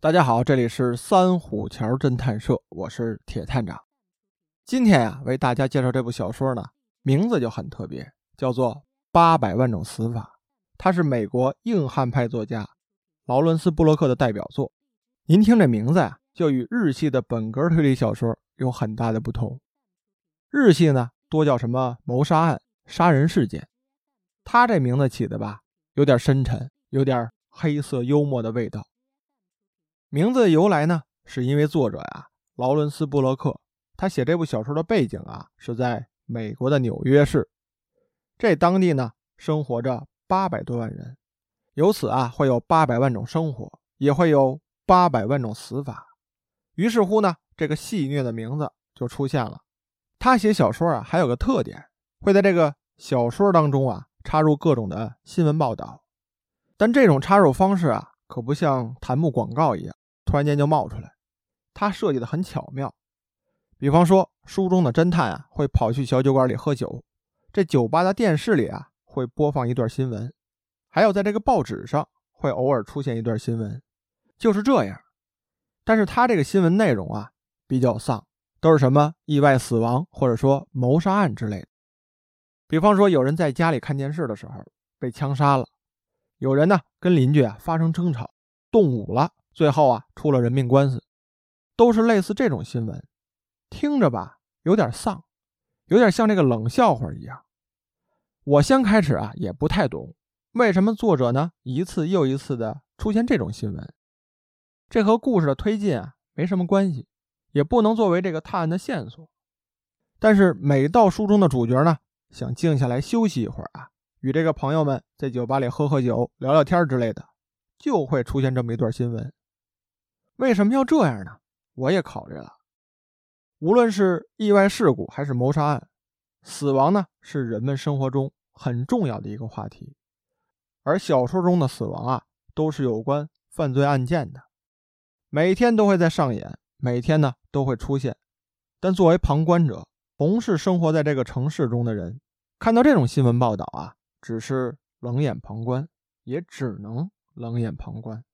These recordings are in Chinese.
大家好，这里是三虎桥侦探社，我是铁探长。今天呀，为大家介绍这部小说呢，名字就很特别，叫做《八百万种死法》，它是美国硬汉派作家劳伦斯·布洛克的代表作。您听这名字啊，就与日系的本格推理小说有很大的不同。日系呢，多叫什么谋杀案、杀人事件，他这名字起的吧，有点深沉，有点黑色幽默的味道。名字的由来呢，是因为作者呀，劳伦斯·布洛克，他写这部小说的背景啊，是在美国的纽约市。这当地呢，生活着八百多万人，由此啊，会有八百万种生活，也会有八百万种死法。于是乎呢，这个戏谑的名字就出现了。他写小说啊，还有个特点，会在这个小说当中啊，插入各种的新闻报道。但这种插入方式啊，可不像弹幕广告一样。突然间就冒出来，他设计的很巧妙。比方说，书中的侦探啊会跑去小酒馆里喝酒，这酒吧的电视里啊会播放一段新闻，还有在这个报纸上会偶尔出现一段新闻，就是这样。但是他这个新闻内容啊比较丧，都是什么意外死亡或者说谋杀案之类的。比方说，有人在家里看电视的时候被枪杀了，有人呢跟邻居啊发生争吵，动武了。最后啊，出了人命官司，都是类似这种新闻，听着吧，有点丧，有点像这个冷笑话一样。我先开始啊，也不太懂为什么作者呢一次又一次的出现这种新闻，这和故事的推进啊没什么关系，也不能作为这个探案的线索。但是每到书中的主角呢想静下来休息一会儿啊，与这个朋友们在酒吧里喝喝酒、聊聊天之类的，就会出现这么一段新闻。为什么要这样呢？我也考虑了。无论是意外事故还是谋杀案，死亡呢是人们生活中很重要的一个话题。而小说中的死亡啊，都是有关犯罪案件的，每天都会在上演，每天呢都会出现。但作为旁观者，同是生活在这个城市中的人，看到这种新闻报道啊，只是冷眼旁观，也只能冷眼旁观。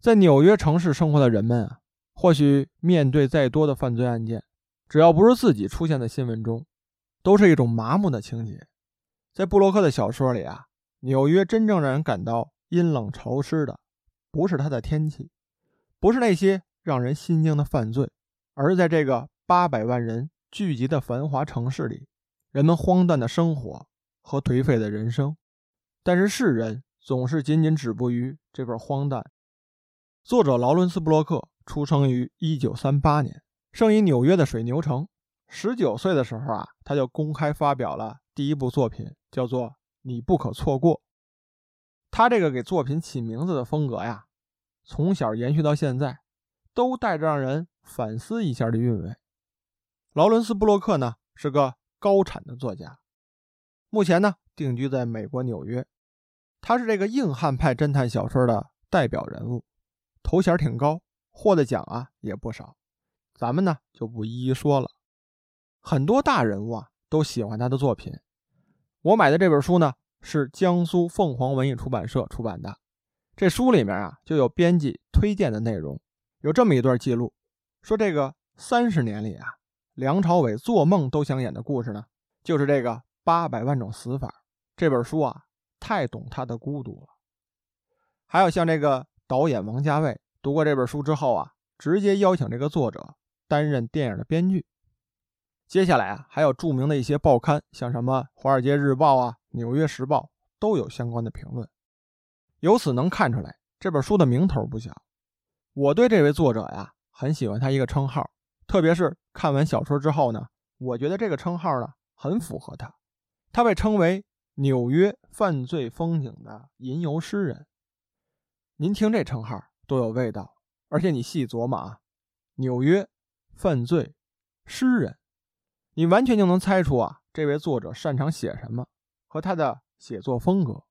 在纽约城市生活的人们啊，或许面对再多的犯罪案件，只要不是自己出现在新闻中，都是一种麻木的情节。在布洛克的小说里啊，纽约真正让人感到阴冷潮湿的，不是它的天气，不是那些让人心惊的犯罪，而在这个八百万人聚集的繁华城市里，人们荒诞的生活和颓废的人生。但是世人总是仅仅止步于这份荒诞。作者劳伦斯·布洛克出生于1938年，生于纽约的水牛城。19岁的时候啊，他就公开发表了第一部作品，叫做《你不可错过》。他这个给作品起名字的风格呀，从小延续到现在，都带着让人反思一下的韵味。劳伦斯·布洛克呢，是个高产的作家，目前呢定居在美国纽约。他是这个硬汉派侦探小说的代表人物。头衔挺高，获的奖啊也不少，咱们呢就不一一说了。很多大人物啊都喜欢他的作品。我买的这本书呢是江苏凤凰文艺出版社出版的，这书里面啊就有编辑推荐的内容，有这么一段记录，说这个三十年里啊，梁朝伟做梦都想演的故事呢，就是这个八百万种死法。这本书啊太懂他的孤独了。还有像这个。导演王家卫读过这本书之后啊，直接邀请这个作者担任电影的编剧。接下来啊，还有著名的一些报刊，像什么《华尔街日报》啊，《纽约时报》都有相关的评论。由此能看出来，这本书的名头不小。我对这位作者呀，很喜欢他一个称号，特别是看完小说之后呢，我觉得这个称号呢很符合他。他被称为纽约犯罪风景的吟游诗人。您听这称号多有味道，而且你细琢磨啊，纽约犯罪诗人，你完全就能猜出啊，这位作者擅长写什么和他的写作风格。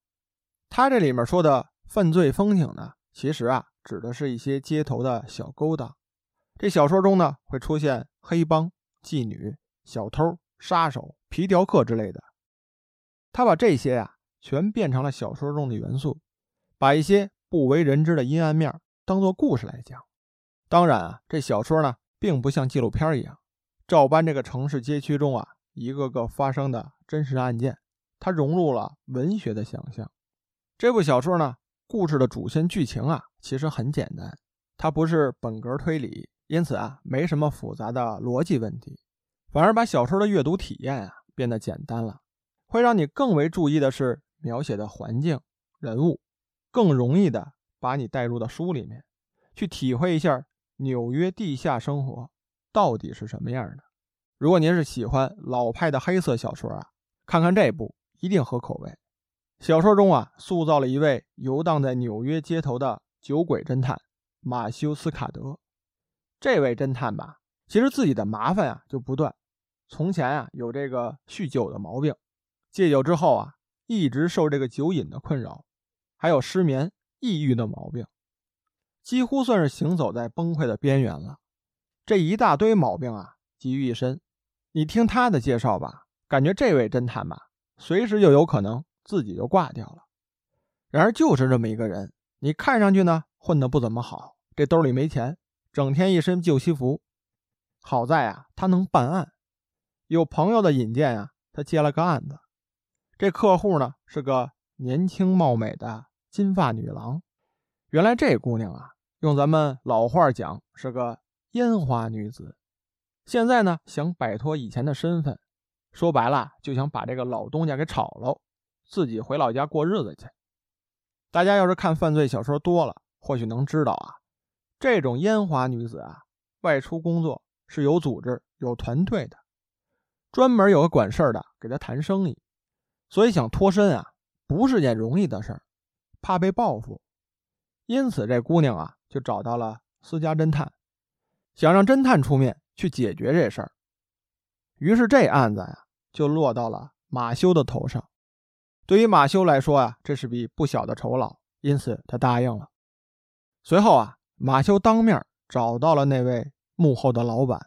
他这里面说的犯罪风景呢，其实啊，指的是一些街头的小勾当。这小说中呢，会出现黑帮、妓女、小偷、杀手、皮条客之类的。他把这些呀，全变成了小说中的元素，把一些。不为人知的阴暗面，当做故事来讲，当然啊，这小说呢，并不像纪录片一样，照搬这个城市街区中啊一个个发生的真实案件，它融入了文学的想象。这部小说呢，故事的主线剧情啊，其实很简单，它不是本格推理，因此啊，没什么复杂的逻辑问题，反而把小说的阅读体验啊变得简单了，会让你更为注意的是描写的环境、人物，更容易的把你带入到书里面，去体会一下纽约地下生活到底是什么样的。如果您是喜欢老派的黑色小说啊，看看这部一定合口味。小说中啊，塑造了一位游荡在纽约街头的酒鬼侦探马修斯卡德。这位侦探吧，其实自己的麻烦啊就不断。从前啊，有这个酗酒的毛病，戒酒之后啊，一直受这个酒瘾的困扰，还有失眠、抑郁的毛病，几乎算是行走在崩溃的边缘了。这一大堆毛病啊，集于一身。你听他的介绍吧，感觉这位侦探吧，随时就有可能。自己就挂掉了。然而就是这么一个人，你看上去呢混得不怎么好，这兜里没钱，整天一身旧西服。好在啊，他能办案，有朋友的引荐啊，他接了个案子。这客户呢是个年轻貌美的金发女郎。原来这姑娘啊，用咱们老话讲是个烟花女子。现在呢想摆脱以前的身份，说白了就想把这个老东家给炒了。自己回老家过日子去。大家要是看犯罪小说多了，或许能知道啊，这种烟花女子啊，外出工作是有组织、有团队的，专门有个管事儿的给她谈生意，所以想脱身啊，不是件容易的事儿，怕被报复，因此这姑娘啊，就找到了私家侦探，想让侦探出面去解决这事儿。于是这案子呀，就落到了马修的头上。对于马修来说啊，这是笔不小的酬劳，因此他答应了。随后啊，马修当面找到了那位幕后的老板，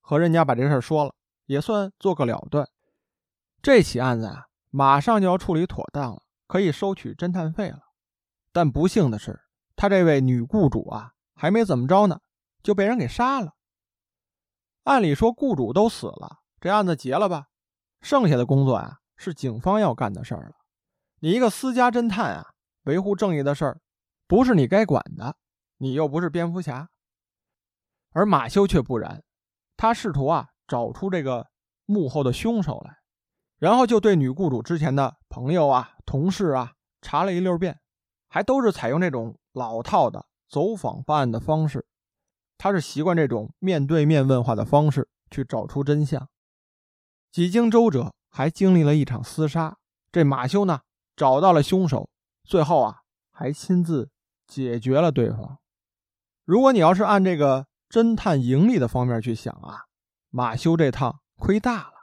和人家把这事说了，也算做个了断。这起案子啊，马上就要处理妥当了，可以收取侦探费了。但不幸的是，他这位女雇主啊，还没怎么着呢，就被人给杀了。按理说，雇主都死了，这案子结了吧，剩下的工作啊。是警方要干的事儿了。你一个私家侦探啊，维护正义的事儿，不是你该管的。你又不是蝙蝠侠。而马修却不然，他试图啊找出这个幕后的凶手来，然后就对女雇主之前的朋友啊、同事啊查了一溜遍，还都是采用这种老套的走访办案的方式。他是习惯这种面对面问话的方式去找出真相。几经周折。还经历了一场厮杀，这马修呢找到了凶手，最后啊还亲自解决了对方。如果你要是按这个侦探盈利的方面去想啊，马修这趟亏大了，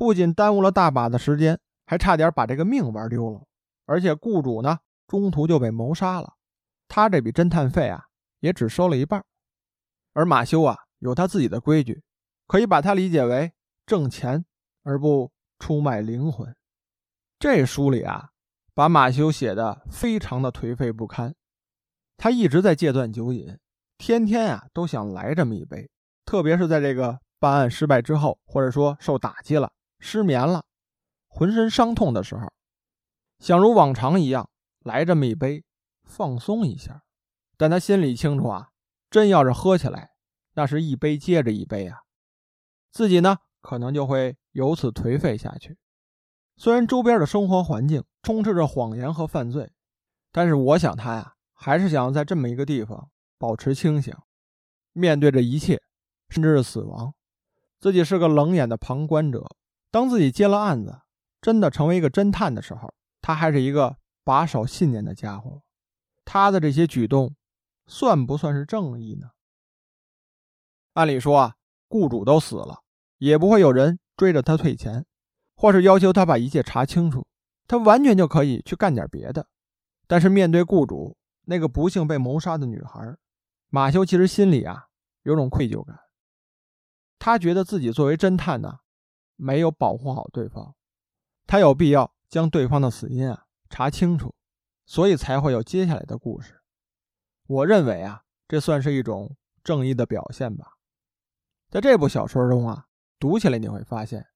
不仅耽误了大把的时间，还差点把这个命玩丢了。而且雇主呢中途就被谋杀了，他这笔侦探费啊也只收了一半。而马修啊有他自己的规矩，可以把它理解为挣钱。而不出卖灵魂。这书里啊，把马修写的非常的颓废不堪。他一直在戒断酒瘾，天天啊都想来这么一杯。特别是在这个办案失败之后，或者说受打击了、失眠了、浑身伤痛的时候，想如往常一样来这么一杯，放松一下。但他心里清楚啊，真要是喝起来，那是一杯接着一杯啊，自己呢可能就会。由此颓废下去。虽然周边的生活环境充斥着谎言和犯罪，但是我想他呀，还是想要在这么一个地方保持清醒，面对着一切，甚至是死亡。自己是个冷眼的旁观者。当自己接了案子，真的成为一个侦探的时候，他还是一个把守信念的家伙。他的这些举动，算不算是正义呢？按理说啊，雇主都死了，也不会有人。追着他退钱，或是要求他把一切查清楚，他完全就可以去干点别的。但是面对雇主那个不幸被谋杀的女孩，马修其实心里啊有种愧疚感。他觉得自己作为侦探呢，没有保护好对方，他有必要将对方的死因啊查清楚，所以才会有接下来的故事。我认为啊，这算是一种正义的表现吧。在这部小说中啊，读起来你会发现，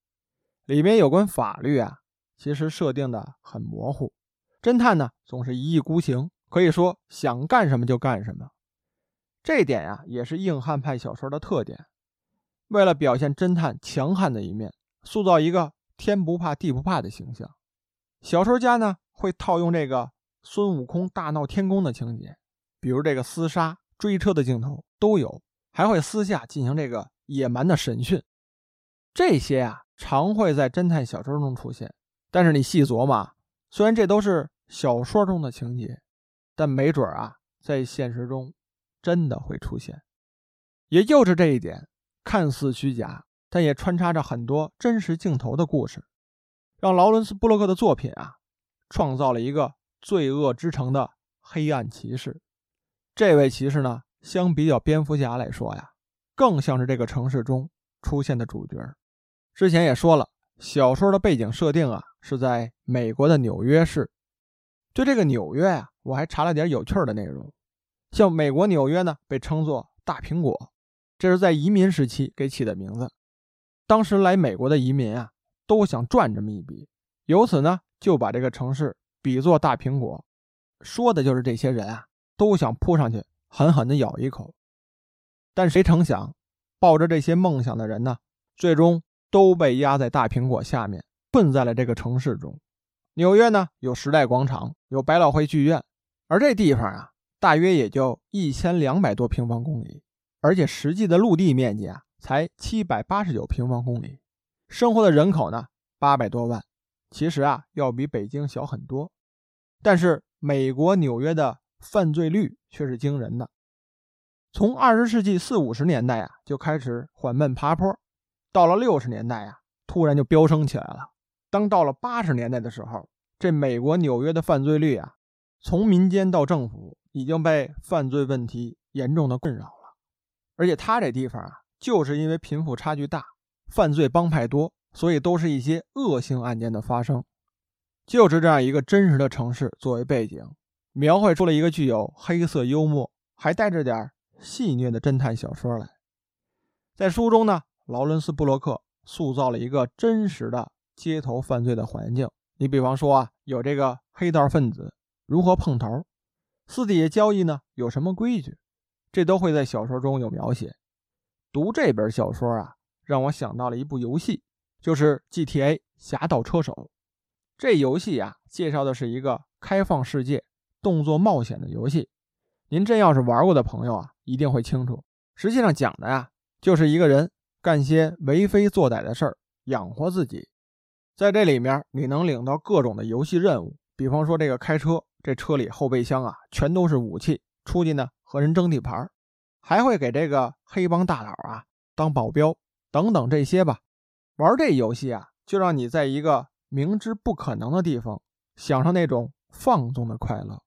里面有关法律啊，其实设定的很模糊。侦探呢，总是一意孤行，可以说想干什么就干什么。这点呀，也是硬汉派小说的特点。为了表现侦探强悍的一面，塑造一个天不怕地不怕的形象，小说家呢会套用这个孙悟空大闹天宫的情节，比如这个厮杀、追车的镜头都有，还会私下进行这个野蛮的审讯。这些啊，常会在侦探小说中出现。但是你细琢磨，虽然这都是小说中的情节，但没准啊，在现实中。真的会出现，也就是这一点，看似虚假，但也穿插着很多真实镜头的故事，让劳伦斯·布洛克的作品啊，创造了一个罪恶之城的黑暗骑士。这位骑士呢，相比较蝙蝠侠来说呀，更像是这个城市中出现的主角。之前也说了，小说的背景设定啊，是在美国的纽约市。对这个纽约啊，我还查了点有趣的内容。像美国纽约呢，被称作“大苹果”，这是在移民时期给起的名字。当时来美国的移民啊，都想赚这么一笔，由此呢，就把这个城市比作大苹果，说的就是这些人啊，都想扑上去狠狠地咬一口。但谁成想，抱着这些梦想的人呢，最终都被压在大苹果下面，困在了这个城市中。纽约呢，有时代广场，有百老汇剧院，而这地方啊。大约也就一千两百多平方公里，而且实际的陆地面积啊才七百八十九平方公里，生活的人口呢八百多万，其实啊要比北京小很多。但是美国纽约的犯罪率却是惊人的，从二十世纪四五十年代啊就开始缓慢爬坡，到了六十年代啊突然就飙升起来了。当到了八十年代的时候，这美国纽约的犯罪率啊从民间到政府。已经被犯罪问题严重的困扰了，而且他这地方啊，就是因为贫富差距大，犯罪帮派多，所以都是一些恶性案件的发生。就是这样一个真实的城市作为背景，描绘出了一个具有黑色幽默，还带着点戏谑的侦探小说来。在书中呢，劳伦斯·布洛克塑造了一个真实的街头犯罪的环境。你比方说啊，有这个黑道分子如何碰头。私底下交易呢有什么规矩？这都会在小说中有描写。读这本小说啊，让我想到了一部游戏，就是《GTA 侠盗车手》。这游戏啊，介绍的是一个开放世界动作冒险的游戏。您真要是玩过的朋友啊，一定会清楚。实际上讲的呀，就是一个人干些为非作歹的事儿，养活自己。在这里面，你能领到各种的游戏任务，比方说这个开车。这车里后备箱啊，全都是武器，出去呢和人争地盘儿，还会给这个黑帮大佬啊当保镖等等这些吧。玩这游戏啊，就让你在一个明知不可能的地方，享受那种放纵的快乐。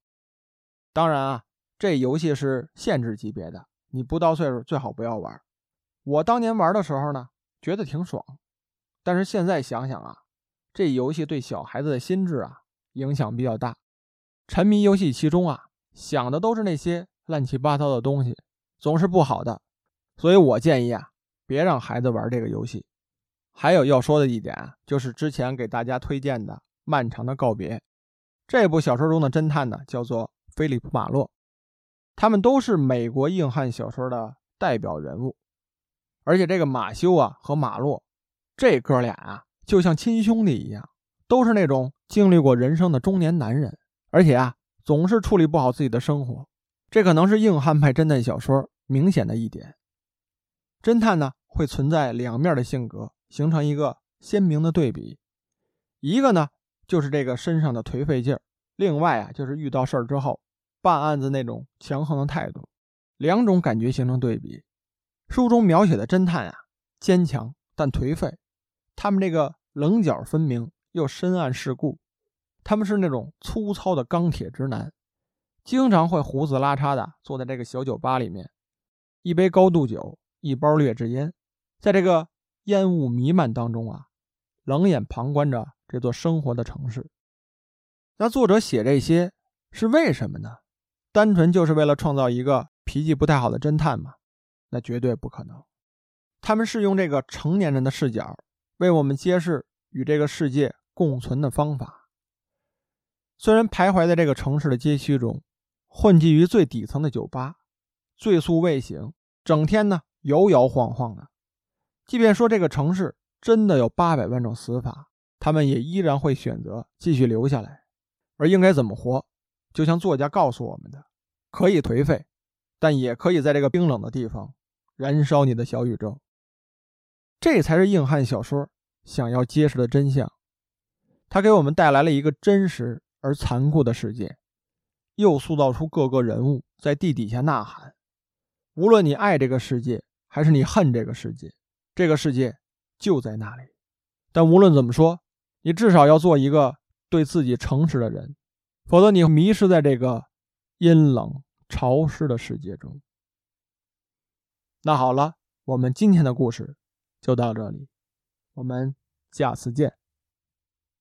当然啊，这游戏是限制级别的，你不到岁数最好不要玩。我当年玩的时候呢，觉得挺爽，但是现在想想啊，这游戏对小孩子的心智啊影响比较大。沉迷游戏其中啊，想的都是那些乱七八糟的东西，总是不好的。所以我建议啊，别让孩子玩这个游戏。还有要说的一点，就是之前给大家推荐的《漫长的告别》这部小说中的侦探呢，叫做菲利普·马洛，他们都是美国硬汉小说的代表人物。而且这个马修啊和马洛这哥俩啊，就像亲兄弟一样，都是那种经历过人生的中年男人。而且啊，总是处理不好自己的生活，这可能是硬汉派侦探小说明显的一点。侦探呢，会存在两面的性格，形成一个鲜明的对比。一个呢，就是这个身上的颓废劲儿；另外啊，就是遇到事儿之后办案子那种强横的态度。两种感觉形成对比。书中描写的侦探啊，坚强但颓废，他们这个棱角分明又深谙世故。他们是那种粗糙的钢铁直男，经常会胡子拉碴的坐在这个小酒吧里面，一杯高度酒，一包劣质烟，在这个烟雾弥漫当中啊，冷眼旁观着这座生活的城市。那作者写这些是为什么呢？单纯就是为了创造一个脾气不太好的侦探吗？那绝对不可能。他们是用这个成年人的视角，为我们揭示与这个世界共存的方法。虽然徘徊在这个城市的街区中，混迹于最底层的酒吧，醉宿未醒，整天呢摇摇晃晃的。即便说这个城市真的有八百万种死法，他们也依然会选择继续留下来。而应该怎么活，就像作家告诉我们的：可以颓废，但也可以在这个冰冷的地方燃烧你的小宇宙。这才是硬汉小说想要揭示的真相。它给我们带来了一个真实而残酷的世界，又塑造出各个人物在地底下呐喊。无论你爱这个世界，还是你恨这个世界，这个世界就在那里。但无论怎么说，你至少要做一个对自己诚实的人，否则你迷失在这个阴冷潮湿的世界中。那好了，我们今天的故事。就到这里，我们下次见。